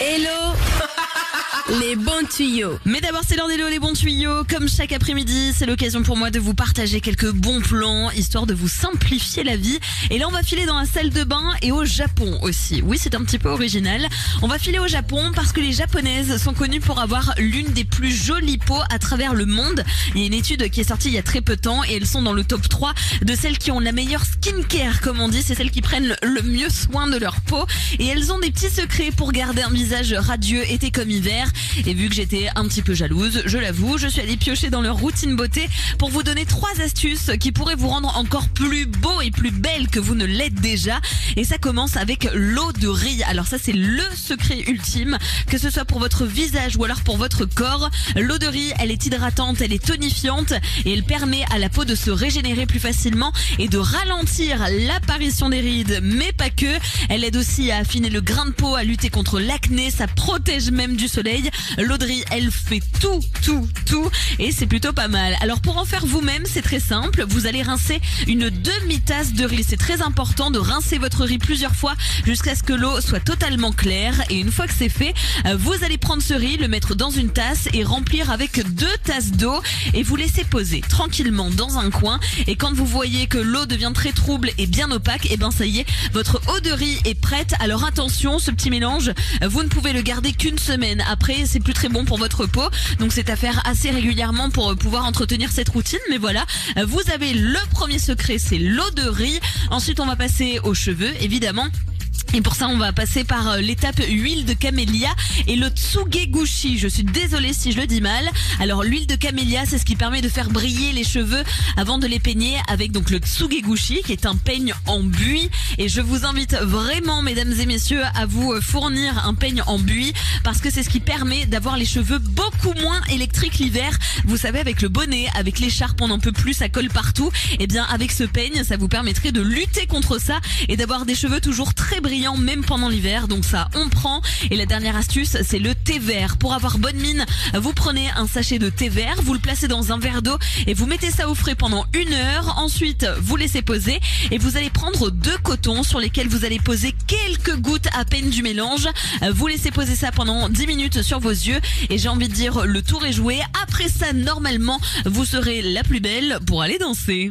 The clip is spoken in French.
Hello les bons tuyaux. Mais d'abord, c'est l'heure des les bons tuyaux. Comme chaque après-midi, c'est l'occasion pour moi de vous partager quelques bons plans, histoire de vous simplifier la vie. Et là, on va filer dans la salle de bain et au Japon aussi. Oui, c'est un petit peu original. On va filer au Japon parce que les japonaises sont connues pour avoir l'une des plus jolies peaux à travers le monde. Il y a une étude qui est sortie il y a très peu de temps et elles sont dans le top 3 de celles qui ont la meilleure skincare, comme on dit. C'est celles qui prennent le mieux soin de leur peau. Et elles ont des petits secrets pour garder un visage radieux été comme hiver. Et vu que j'étais un petit peu jalouse, je l'avoue, je suis allée piocher dans leur routine beauté pour vous donner trois astuces qui pourraient vous rendre encore plus beau et plus belle que vous ne l'êtes déjà. Et ça commence avec l'eau de riz. Alors ça c'est le secret ultime, que ce soit pour votre visage ou alors pour votre corps. L'eau de riz, elle est hydratante, elle est tonifiante et elle permet à la peau de se régénérer plus facilement et de ralentir l'apparition des rides, mais pas que. Elle aide aussi à affiner le grain de peau, à lutter contre l'acné, ça protège même du soleil. L'Audry, elle fait tout, tout, tout et c'est plutôt pas mal. Alors pour en faire vous-même, c'est très simple. Vous allez rincer une demi-tasse de riz. C'est très important de rincer votre riz plusieurs fois jusqu'à ce que l'eau soit totalement claire. Et une fois que c'est fait, euh, vous allez prendre ce riz, le mettre dans une tasse et remplir avec deux tasses d'eau et vous laisser poser tranquillement dans un coin. Et quand vous voyez que l'eau devient très trouble et bien opaque, et eh ben ça y est, votre eau de riz est prête. Alors attention, ce petit mélange, vous ne pouvez le garder qu'une semaine. Après, c'est plus très bon pour votre peau. Donc c'est à faire assez régulièrement pour pouvoir entretenir cette routine. Mais voilà, vous avez le premier secret, c'est l'eau de riz. Ensuite, on va passer aux cheveux, évidemment. Et pour ça, on va passer par euh, l'étape huile de camélia et le tsugegushi. Je suis désolée si je le dis mal. Alors, l'huile de camélia, c'est ce qui permet de faire briller les cheveux avant de les peigner avec donc le tsugegushi, qui est un peigne en buis. Et je vous invite vraiment, mesdames et messieurs, à vous fournir un peigne en buis parce que c'est ce qui permet d'avoir les cheveux beaucoup moins électriques l'hiver. Vous savez, avec le bonnet, avec l'écharpe, on n'en peut plus, ça colle partout. Et eh bien, avec ce peigne, ça vous permettrait de lutter contre ça et d'avoir des cheveux toujours très brillants même pendant l'hiver. Donc ça, on prend. Et la dernière astuce, c'est le thé vert. Pour avoir bonne mine, vous prenez un sachet de thé vert, vous le placez dans un verre d'eau et vous mettez ça au frais pendant une heure. Ensuite, vous laissez poser et vous allez prendre deux cotons sur lesquels vous allez poser quelques gouttes à peine du mélange. Vous laissez poser ça pendant 10 minutes sur vos yeux et j'ai envie de dire le tour est joué. Après ça, normalement, vous serez la plus belle pour aller danser.